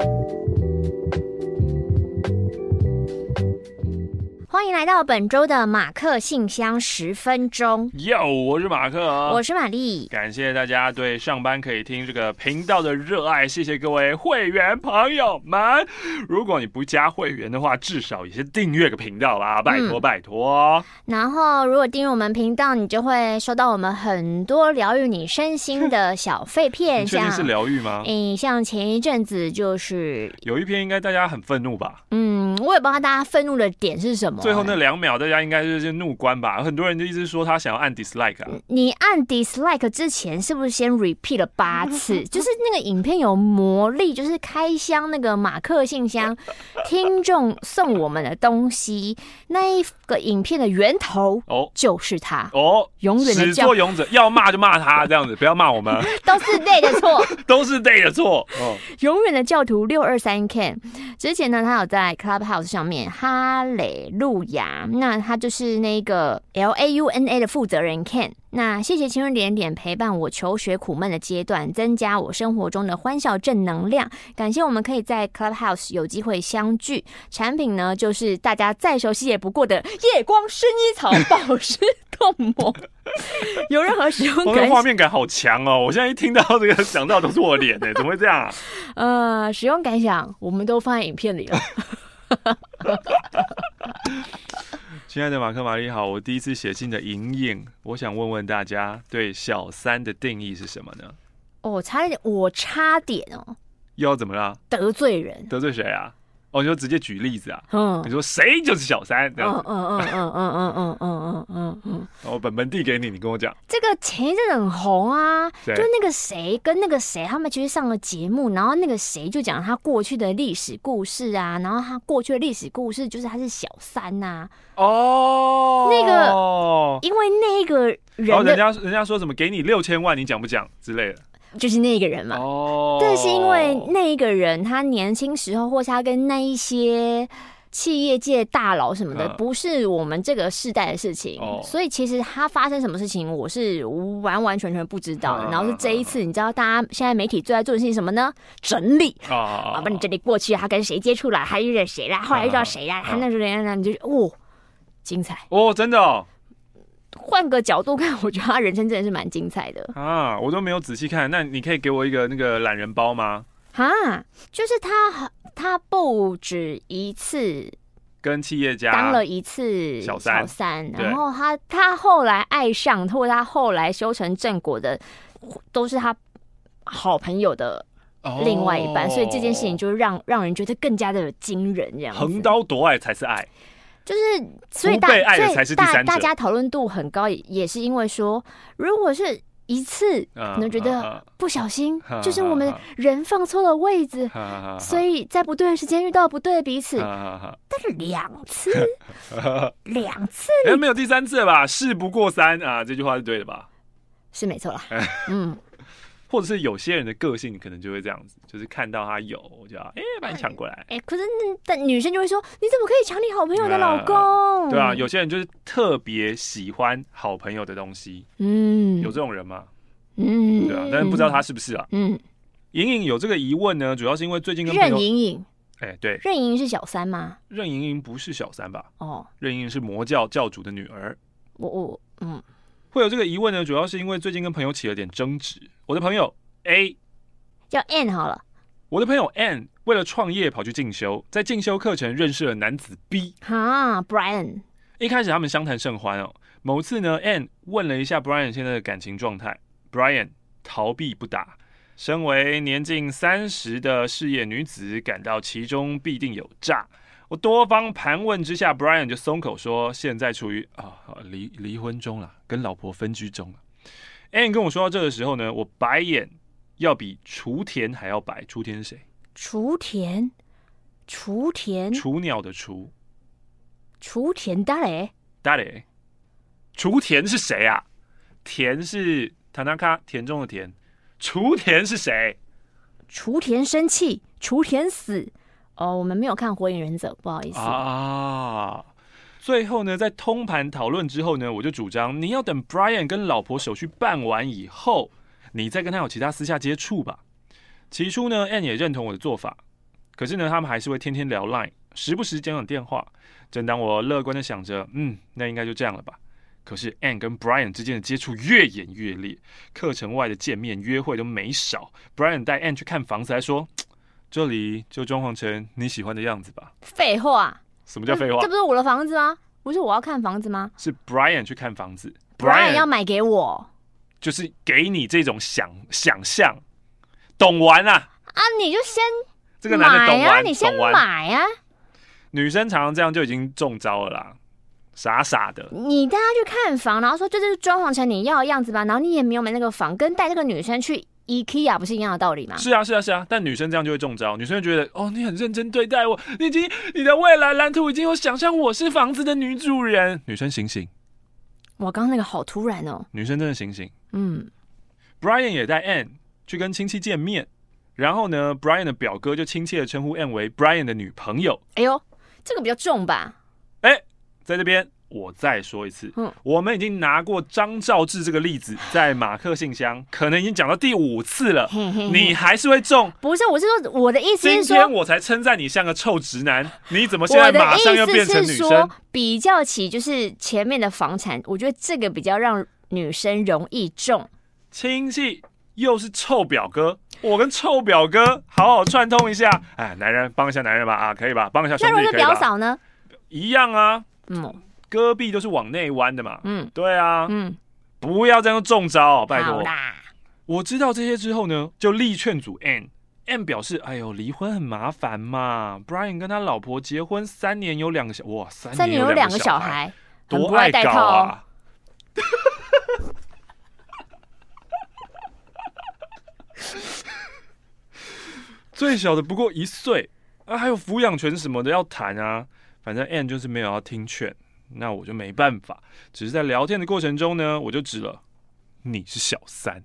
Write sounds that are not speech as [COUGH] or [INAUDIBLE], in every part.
Thank you. 欢迎来到本周的马克信箱十分钟。哟，我是马克，我是玛丽。感谢大家对上班可以听这个频道的热爱，谢谢各位会员朋友们。如果你不加会员的话，至少也是订阅个频道啦，拜托拜托。然后，如果订阅我们频道，你就会收到我们很多疗愈你身心的小废片。确定是疗愈吗？嗯，像前一阵子就是有一篇，应该大家很愤怒吧？嗯，我也不知道大家愤怒的点是什么。最后那两秒，大家应该就是怒关吧？很多人就一直说他想要按 dislike 啊。你按 dislike 之前，是不是先 repeat 了八次？[LAUGHS] 就是那个影片有魔力，就是开箱那个马克信箱，[LAUGHS] 听众送我们的东西，那一个影片的源头哦，就是他哦，永远的始作俑者，要骂就骂他，这样子不要骂我们，[LAUGHS] 都是 Day 的错，都是 Day 的错。哦，永远的教徒六二三 Ken，之前呢，他有在 Clubhouse 上面哈雷路。亚，那他就是那个 L A U N A 的负责人 Ken。那谢谢青春点点陪伴我求学苦闷的阶段，增加我生活中的欢笑正能量。感谢我们可以在 Clubhouse 有机会相聚。产品呢，就是大家再熟悉也不过的夜光薰衣草 [LAUGHS] 保湿冻膜。有任何使用感？画面感好强哦！我现在一听到这个，想到都是我脸呢，怎么会这样啊？[LAUGHS] 呃，使用感想我们都放在影片里了。[LAUGHS] 亲爱的马克玛丽好，我第一次写信的莹莹，我想问问大家对小三的定义是什么呢？哦，差一点，我差点哦，又要怎么了？得罪人？得罪谁啊？哦，你就直接举例子啊？嗯，你说谁就是小三这样？嗯嗯嗯嗯嗯嗯嗯嗯嗯嗯。我本本递给你，你跟我讲。这个前一阵很红啊，就那个谁跟那个谁，他们其实上了节目，然后那个谁就讲他过去的历史故事啊，然后他过去的历史故事就是他是小三呐。哦。那个，因为那个人，然后人家人家说什么给你六千万，你讲不讲之类的。就是那个人嘛，哦，但是因为那一个人他年轻时候，或是他跟那一些企业界大佬什么的，不是我们这个世代的事情，所以其实他发生什么事情，我是完完全全不知道。的。然后是这一次，你知道大家现在媒体最爱做的事情什么呢？整理。啊，把你整理过去，他跟谁接触了，还遇到谁啦，后来遇到谁啦，他那时候人家你就哦，精彩。哦，真的哦。换个角度看，我觉得他人生真的是蛮精彩的啊！我都没有仔细看，那你可以给我一个那个懒人包吗？啊，就是他，他不止一次跟企业家当了一次小三，然后他他后来爱上，或者他后来修成正果的，都是他好朋友的另外一半，所以这件事情就让让人觉得更加的惊人，这样横刀夺爱才是爱。就是，所以大所以大大家讨论度很高，也是因为说，如果是一次，可能觉得不小心，就是我们人放错了位置，所以在不对的时间遇到不对的彼此。但是两次，两次，哎，没有第三次了吧？事不过三啊，这句话是对的吧？是没错啦。[LAUGHS] 嗯。或者是有些人的个性可能就会这样子，就是看到他有，我就要哎把你抢过来。哎、欸，可是但女生就会说，你怎么可以抢你好朋友的老公？对啊，有些人就是特别喜欢好朋友的东西。嗯，有这种人吗？嗯，对啊，但是不知道他是不是啊？嗯，莹莹有这个疑问呢，主要是因为最近跟任莹莹，哎，对，任莹莹是小三吗？任莹莹不是小三吧？哦，任莹莹是魔教教主的女儿。我我嗯。会有这个疑问呢，主要是因为最近跟朋友起了点争执。我的朋友 A 叫 N 好了，我的朋友 N 为了创业跑去进修，在进修课程认识了男子 B 哈 Brian。一开始他们相谈甚欢哦。某次呢，N 问了一下 Brian 现在的感情状态，Brian 逃避不答。身为年近三十的事业女子，感到其中必定有诈。我多方盘问之下，Brian 就松口说：“现在处于啊离离婚中了，跟老婆分居中了。”Ann 跟我说到这个时候呢，我白眼要比雏田还要白。雏田是谁？雏田，雏田，雏鸟的雏。雏田大雷，大雷。雏田是谁啊？田是塔纳卡田中的田。雏田是谁？雏田生气，雏田死。哦，我们没有看《火影忍者》，不好意思啊。最后呢，在通盘讨论之后呢，我就主张你要等 Brian 跟老婆手续办完以后，你再跟他有其他私下接触吧。起初呢，Ann 也认同我的做法，可是呢，他们还是会天天聊 Line，时不时讲讲电话。正当我乐观的想着，嗯，那应该就这样了吧。可是 Ann 跟 Brian 之间的接触越演越烈，课程外的见面约会都没少。Brian 带 Ann 去看房子，还说这里就装潢成你喜欢的样子吧。废话，什么叫废话？这不是我的房子吗？不是我要看房子吗？是 Brian 去看房子，Brian 要买给我，就是给你这种想想象，懂玩啊？啊，你就先这个男的懂玩啊，你先买啊。女生常常这样就已经中招了啦。傻傻的，你带她去看房，然后说这就是装潢成你要的样子吧，然后你也没有买那个房，跟带这个女生去 IKEA 不是一样的道理吗？是啊，是啊，是啊，但女生这样就会中招，女生就觉得哦，你很认真对待我，你已经你的未来蓝图已经有想象我是房子的女主人，女生醒醒！哇刚刚那个好突然哦，女生真的醒醒。嗯，Brian 也带 Ann 去跟亲戚见面，然后呢，Brian 的表哥就亲切的称呼 Ann 为 Brian 的女朋友。哎呦，这个比较重吧？哎。在这边，我再说一次，嗯，我们已经拿过张兆志这个例子，在马克信箱，[LAUGHS] 可能已经讲到第五次了，嘿嘿嘿，你还是会中？不是，我是说，我的意思是说，今天我才称赞你像个臭直男，[LAUGHS] 你怎么现在马上又变成女生？比较起就是前面的房产，我觉得这个比较让女生容易中。亲戚又是臭表哥，我跟臭表哥好好串通一下，哎，男人帮一下男人吧，啊，可以吧？帮一下？那如果是表嫂呢？一样啊。嗯，戈壁都是往内弯的嘛。嗯，对啊。嗯，不要这样中招，哦拜托。我知道这些之后呢，就力劝阻。Ann 表示：“哎呦，离婚很麻烦嘛。Brian 跟他老婆结婚三年有两个小，哇，三年有两个小孩，多爱搞啊！” [LAUGHS] 最小的不过一岁啊，还有抚养权什么的要谈啊。反正 Ann 就是没有要听劝，那我就没办法。只是在聊天的过程中呢，我就指了你是小三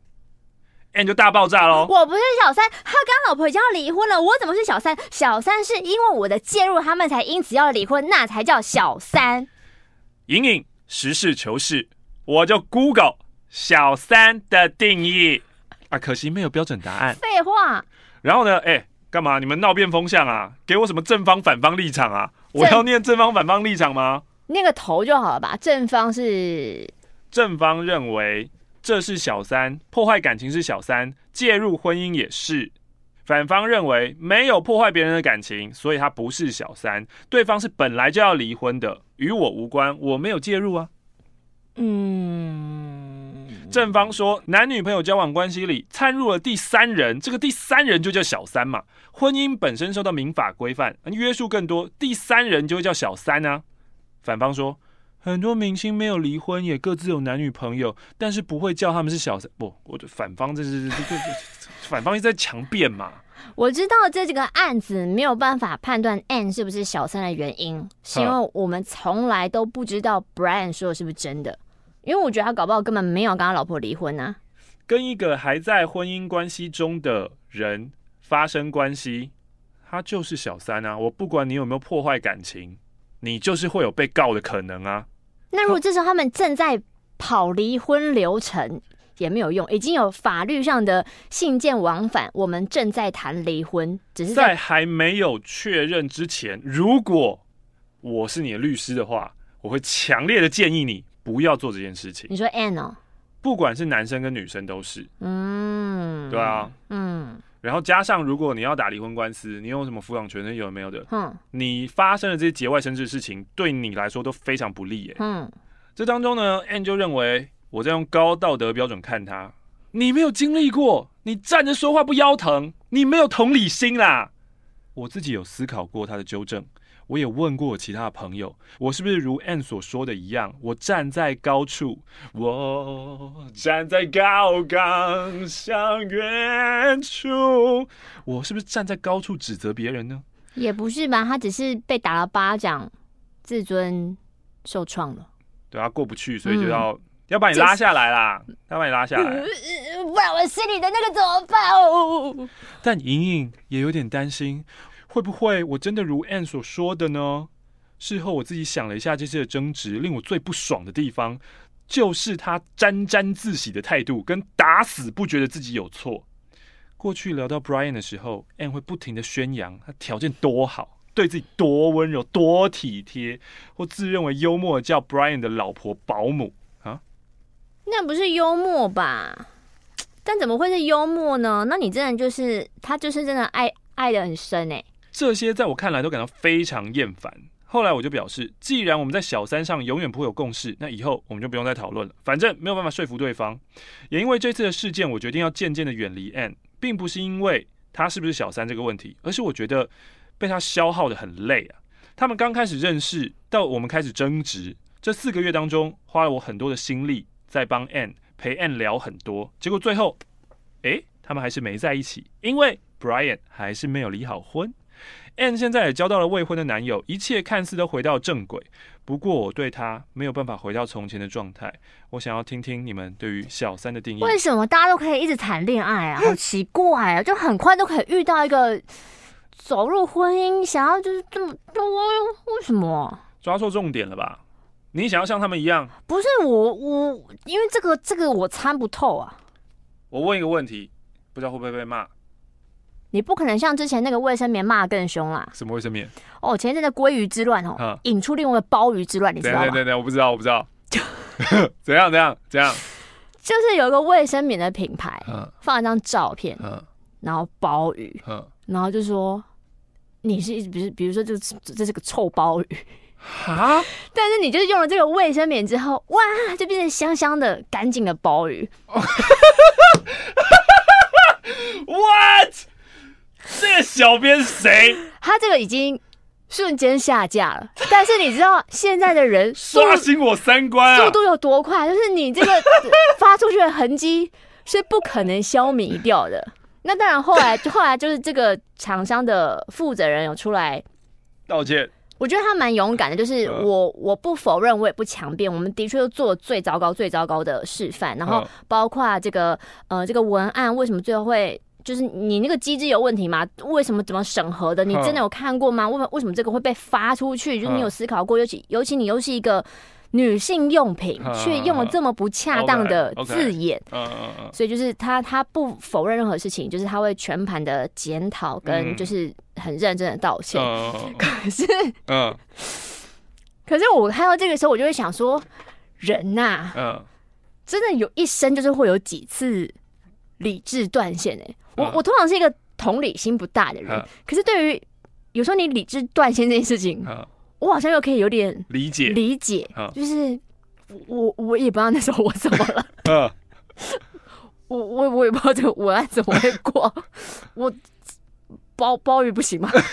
，Ann 就大爆炸喽。我不是小三，他跟老婆已经要离婚了，我怎么是小三？小三是因为我的介入，他们才因此要离婚，那才叫小三。莹莹，实事求是，我就 Google 小三的定义啊，可惜没有标准答案。废话。然后呢，哎、欸，干嘛？你们闹变风向啊？给我什么正方反方立场啊？我要念正方反方立场吗？那个头就好了吧。正方是正方认为这是小三，破坏感情是小三，介入婚姻也是。反方认为没有破坏别人的感情，所以他不是小三。对方是本来就要离婚的，与我无关，我没有介入啊。嗯，正方说男女朋友交往关系里掺入了第三人，这个第三人就叫小三嘛。婚姻本身受到民法规范，约束更多，第三人就会叫小三啊。反方说，很多明星没有离婚，也各自有男女朋友，但是不会叫他们是小三。不，我的反方这是这这反方一直在强辩嘛。我知道这几个案子没有办法判断 Ann 是不是小三的原因，是因为我们从来都不知道 Brian 说的是不是真的，因为我觉得他搞不好根本没有跟他老婆离婚啊。跟一个还在婚姻关系中的人。发生关系，他就是小三啊！我不管你有没有破坏感情，你就是会有被告的可能啊。那如果这时候他们正在跑离婚流程，也没有用，已经有法律上的信件往返，我们正在谈离婚，只是在，在还没有确认之前，如果我是你的律师的话，我会强烈的建议你不要做这件事情。你说 Ann 哦，不管是男生跟女生都是，嗯，对啊，嗯。然后加上，如果你要打离婚官司，你有什么抚养权？有没有的？嗯，你发生的这些节外生枝的事情，对你来说都非常不利耶。嗯，这当中呢，Ann 就认为我在用高道德标准看他，你没有经历过，你站着说话不腰疼，你没有同理心啦。我自己有思考过他的纠正。我也问过我其他的朋友，我是不是如 Ann 所说的一样？我站在高处，我站在高岗向远处，我是不是站在高处指责别人呢？也不是吧，他只是被打了巴掌，自尊受创了。对啊，过不去，所以就要、嗯、要把你拉下来啦，要把你拉下来，[LAUGHS] 不然我心里的那个怎么办哦？但莹莹也有点担心。会不会我真的如 Ann 所说的呢？事后我自己想了一下，这次的争执令我最不爽的地方，就是他沾沾自喜的态度，跟打死不觉得自己有错。过去聊到 Brian 的时候，Ann 会不停的宣扬他条件多好，对自己多温柔、多体贴，或自认为幽默，叫 Brian 的老婆保姆啊？那不是幽默吧？但怎么会是幽默呢？那你真的就是他，就是真的爱爱得很深哎。这些在我看来都感到非常厌烦。后来我就表示，既然我们在小三上永远不会有共识，那以后我们就不用再讨论了。反正没有办法说服对方。也因为这次的事件，我决定要渐渐的远离 N，并不是因为他是不是小三这个问题，而是我觉得被他消耗的很累啊。他们刚开始认识到我们开始争执，这四个月当中，花了我很多的心力在帮 N。陪 Ann 聊很多，结果最后，诶，他们还是没在一起，因为 Brian 还是没有离好婚。Ann 现在也交到了未婚的男友，一切看似都回到正轨。不过我对他没有办法回到从前的状态。我想要听听你们对于小三的定义。为什么大家都可以一直谈恋爱啊？好奇怪啊！就很快都可以遇到一个走入婚姻，想要就是这么多，为什么？抓错重点了吧？你想要像他们一样？不是我，我因为这个这个我参不透啊。我问一个问题，不知道会不会被骂？你不可能像之前那个卫生棉骂得更凶啦。什么卫生棉？哦，前一阵的鲑鱼之乱哦，引出另外一个鲍鱼之乱，你知道吗？对对对，我不知道，我不知道。[LAUGHS] 怎样怎样怎样？就是有一个卫生棉的品牌，放了张照片，然后鲍鱼，然后就说你是，比如比如说这这是个臭鲍鱼。啊！但是你就是用了这个卫生棉之后，哇，就变成香香的、干净的鲍鱼。[LAUGHS] What？这个小编谁？他这个已经瞬间下架了。但是你知道现在的人 [LAUGHS] 刷新我三观啊，速度有多快？就是你这个 [LAUGHS] 发出去的痕迹是不可能消弭掉的。那当然，后来就后来就是这个厂商的负责人有出来道歉。我觉得他蛮勇敢的，就是我我不否认，我也不强辩，我们的确都做最糟糕、最糟糕的示范。然后包括这个呃这个文案为什么最后会就是你那个机制有问题吗？为什么怎么审核的？你真的有看过吗？为为什么这个会被发出去？就是你有思考过？尤其尤其你又是一个女性用品，却用了这么不恰当的字眼。所以就是他他不否认任何事情，就是他会全盘的检讨跟就是。很认真的道歉，嗯、[LAUGHS] 可是，嗯，[LAUGHS] 可是我看到这个时候，我就会想说，人呐、啊，嗯，真的有一生就是会有几次理智断线哎，我我通常是一个同理心不大的人，嗯、可是对于有时候你理智断线这件事情，嗯、我好像又可以有点理解。理解，就是我我也不知道那时候我怎么了，嗯，[LAUGHS] 我我我也不知道这个文案怎么会过，[LAUGHS] 我。包包鱼不行吗？就 [LAUGHS]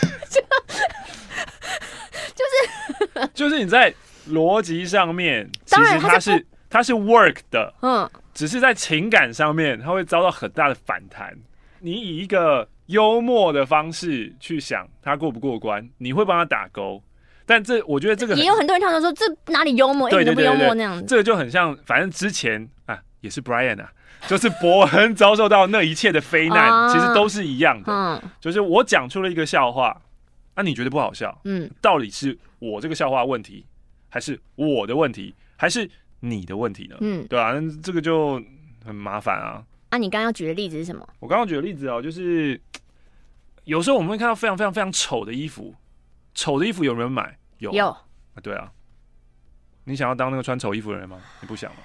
是就是。你在逻辑上面，其实他是它是 work 的，嗯，只是在情感上面，他会遭到很大的反弹。你以一个幽默的方式去想他过不过关，你会帮他打勾。但这我觉得这个也有很多人他们说这哪里幽默，一点都不幽默那样子。这个就很像，反正之前啊也是 Brian 啊。就是伯恩遭受到那一切的非难，其实都是一样的。嗯就是我讲出了一个笑话，那你觉得不好笑？嗯，到底是我这个笑话问题，还是我的问题，还是你的问题呢？嗯，对啊，那这个就很麻烦啊。啊，你刚刚举的例子是什么？我刚刚举的例子哦，就是有时候我们会看到非常非常非常丑的衣服，丑的衣服有没有人买？有有啊，对啊。你想要当那个穿丑衣服的人吗？你不想吗？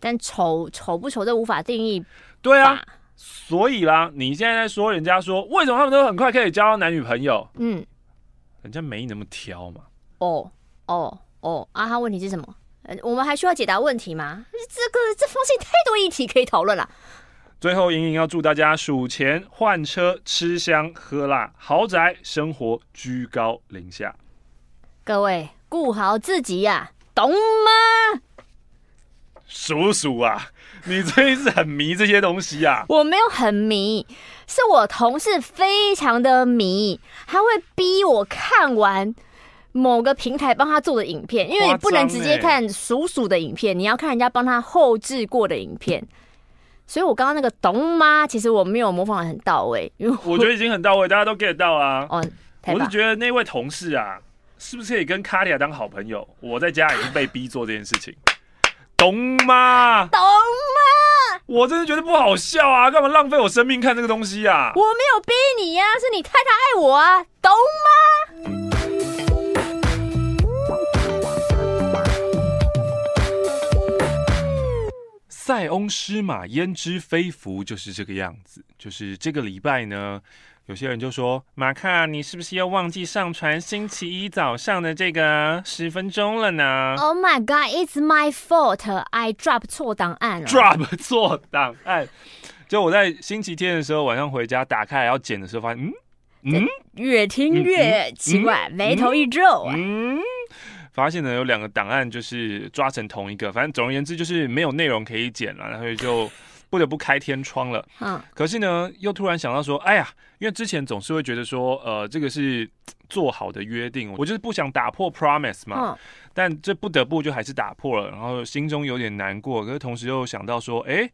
但丑丑不丑，这无法定义。对啊，所以啦，你现在在说人家说，为什么他们都很快可以交到男女朋友？嗯，人家没那么挑嘛。哦哦哦啊！他问题是什么？我们还需要解答问题吗？这个这封信太多议题可以讨论了。最后，莹莹要祝大家数钱换车，吃香喝辣，豪宅生活居高临下。各位顾好自己呀、啊，懂吗？叔叔啊，你真是很迷这些东西啊！[LAUGHS] 我没有很迷，是我同事非常的迷，他会逼我看完某个平台帮他做的影片，因为你不能直接看鼠鼠的影片，你要看人家帮他后置过的影片。所以我刚刚那个懂吗？其实我没有模仿得很到位，因为我，我觉得已经很到位，大家都 get 到啊。哦，我是觉得那位同事啊，是不是可以跟卡利亚当好朋友？我在家已经被逼做这件事情。懂吗？懂吗？我真的觉得不好笑啊！干嘛浪费我生命看这个东西啊？我没有逼你呀、啊，是你太太爱我啊，懂吗？塞翁失马，焉知非福，就是这个样子。就是这个礼拜呢，有些人就说：“马卡，你是不是又忘记上传星期一早上的这个十分钟了呢？”Oh my god, it's my fault. I drop 错档案了。Drop 错档案。就我在星期天的时候晚上回家打开来要剪的时候，发现嗯嗯，越听越奇怪，眉头一皱啊。嗯发现呢，有两个档案就是抓成同一个，反正总而言之就是没有内容可以剪了，然后就不得不开天窗了。嗯，可是呢，又突然想到说，哎呀，因为之前总是会觉得说，呃，这个是做好的约定，我就是不想打破 promise 嘛。嗯。但这不得不就还是打破了，然后心中有点难过，可是同时又想到说，哎，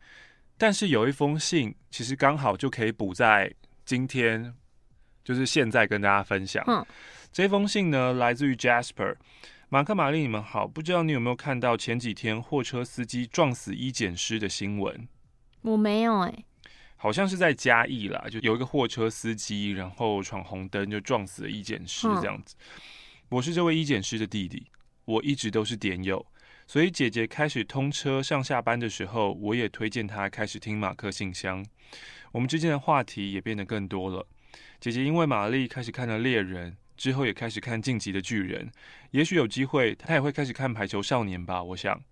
但是有一封信其实刚好就可以补在今天，就是现在跟大家分享。嗯，这封信呢，来自于 Jasper。马克、玛丽，你们好。不知道你有没有看到前几天货车司机撞死医检师的新闻？我没有哎、欸，好像是在嘉义啦，就有一个货车司机，然后闯红灯就撞死了医检师这样子。嗯、我是这位医检师的弟弟，我一直都是点友，所以姐姐开始通车上下班的时候，我也推荐她开始听马克信箱。我们之间的话题也变得更多了。姐姐因为玛丽开始看了猎人。之后也开始看《晋级的巨人》，也许有机会，他也会开始看《排球少年》吧。我想，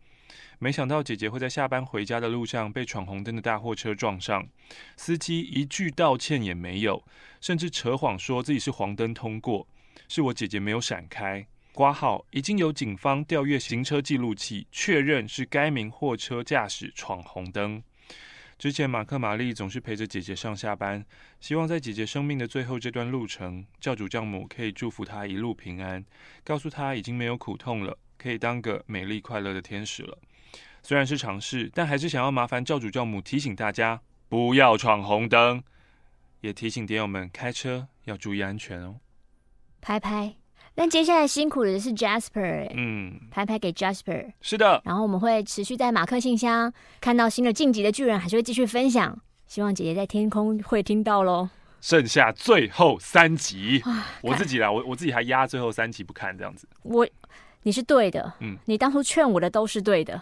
没想到姐姐会在下班回家的路上被闯红灯的大货车撞上，司机一句道歉也没有，甚至扯谎说自己是黄灯通过，是我姐姐没有闪开。挂号已经有警方调阅行车记录器，确认是该名货车驾驶闯红灯。之前，马克、玛丽总是陪着姐姐上下班，希望在姐姐生命的最后这段路程，教主教母可以祝福她一路平安，告诉她已经没有苦痛了，可以当个美丽快乐的天使了。虽然是尝试，但还是想要麻烦教主教母提醒大家不要闯红灯，也提醒点友们开车要注意安全哦。拍拍。但接下来辛苦的是 Jasper，欸、嗯，拍拍给 Jasper，是的。然后我们会持续在马克信箱看到新的晋级的巨人，还是会继续分享。希望姐姐在天空会听到喽。剩下最后三集，我自己啦，我我自己还压最后三集不看这样子。我，你是对的，嗯，你当初劝我的都是对的。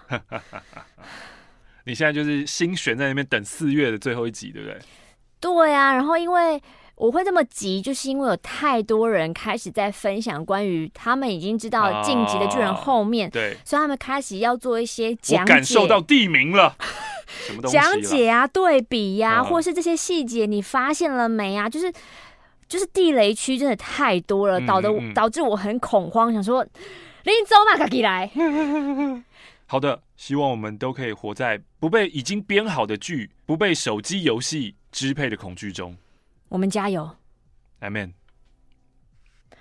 [LAUGHS] 你现在就是心悬在那边等四月的最后一集，对不对？对啊，然后因为。我会这么急，就是因为有太多人开始在分享关于他们已经知道《晋级的巨人》后面，对，所以他们开始要做一些讲解。我感受到地名了，[LAUGHS] 什么东西？讲解啊，对比呀、啊，或是这些细节你发现了没啊？就是就是地雷区真的太多了，导的导致我很恐慌，想说林走马卡吉来。[LAUGHS] 好的，希望我们都可以活在不被已经编好的剧、不被手机游戏支配的恐惧中。我们加油，阿妹。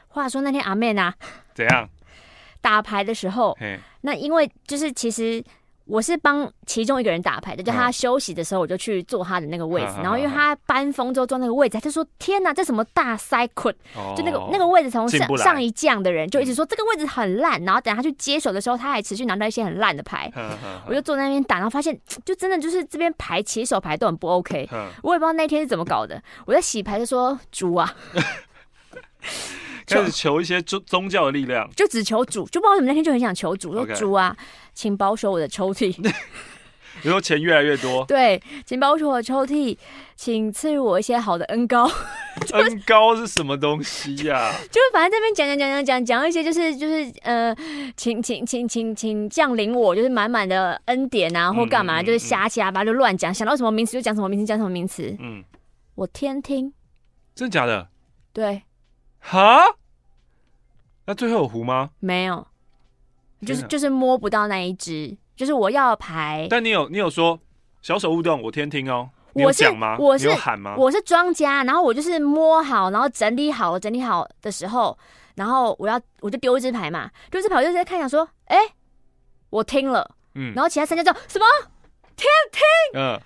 话说那天阿妹啊，怎样？[LAUGHS] 打牌的时候，那因为就是其实我是帮其中一个人打牌的，就他休息的时候，我就去坐他的那个位置。嗯、然后因为他搬风之后坐那个位置，他就说：“天哪，这什么大塞捆？”哦、就那个那个位置从上上一将的人就一直说这个位置很烂。然后等他去接手的时候，他还持续拿到一些很烂的牌。[LAUGHS] 我就坐在那边打，然后发现就真的就是这边牌起手牌都很不 OK。嗯、我也不知道那天是怎么搞的。我在洗牌就说：“猪啊。[LAUGHS] ” [LAUGHS] 开始求一些宗宗教的力量，就只求主，就不知道为什么那天就很想求主，说主啊，请保守我的抽屉。[LAUGHS] 你说钱越来越多，[LAUGHS] 对，请保守我的抽屉，请赐予我一些好的恩膏。恩膏是什么东西呀、啊？就是反正这边讲讲讲讲讲讲一些，就是就是呃，请请请请请降临我，就是满满的恩典啊，或干嘛，嗯、就是瞎七八八就乱讲，想到什么名词就讲什么名词，讲什么名词。嗯，我天听，真的假的？对，哈。那最后有胡吗？没有，就是就是摸不到那一只，就是我要牌。但你有你有说小手勿动，我天听哦。我是我是喊吗？我是庄家，然后我就是摸好，然后整理好，整理好的时候，然后我要我就丢一只牌嘛，丢一只牌我就在看想说，哎，我听了，嗯，然后其他三家就什么天听，嗯，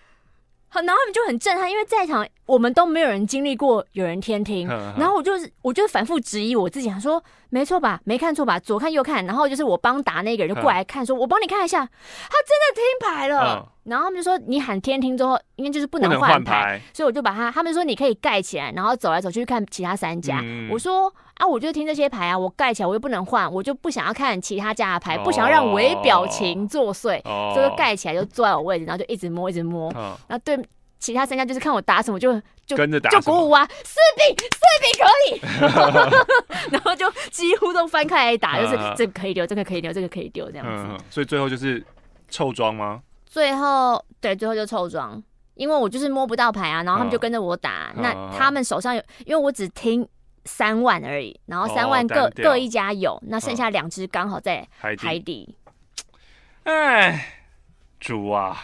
好，然后他们就很震撼，因为在场我们都没有人经历过有人天听，然后我就是我就反复质疑我自己，想说没错吧，没看错吧，左看右看，然后就是我帮打那个人就过来看，说我帮你看一下，他真的听牌了。嗯、然后他们就说你喊天听之后，应该就是不能换牌，所以我就把他，他们说你可以盖起来，然后走来走去看其他三家。嗯、我说啊，我就听这些牌啊，我盖起来我又不能换，我就不想要看其他家的牌，哦、不想要让伪表情作祟，哦、所以就盖起来就坐在我位置，然后就一直摸一直摸，哦、然后对。其他三家就是看我打什么就就跟着打，就鼓舞啊，四饼四饼可以，[LAUGHS] 然后就几乎都翻开来打，就是这个可以丢，这个可以丢，这个可以丢这样子。嗯，所以最后就是凑庄吗？最后对，最后就凑庄，因为我就是摸不到牌啊，然后他们就跟着我打。嗯、那他们手上有，因为我只听三万而已，然后三万各、哦、各一家有，那剩下两只刚好在海底。哎，主啊！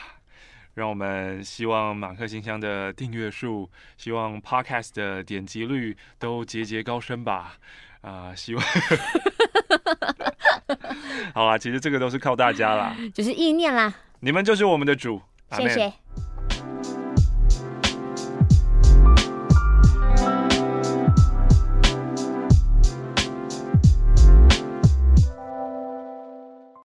让我们希望马克信箱的订阅数，希望 Podcast 的点击率都节节高升吧！啊、呃，希望，[LAUGHS] 好啊，其实这个都是靠大家啦，就是意念啦，你们就是我们的主，谢谢。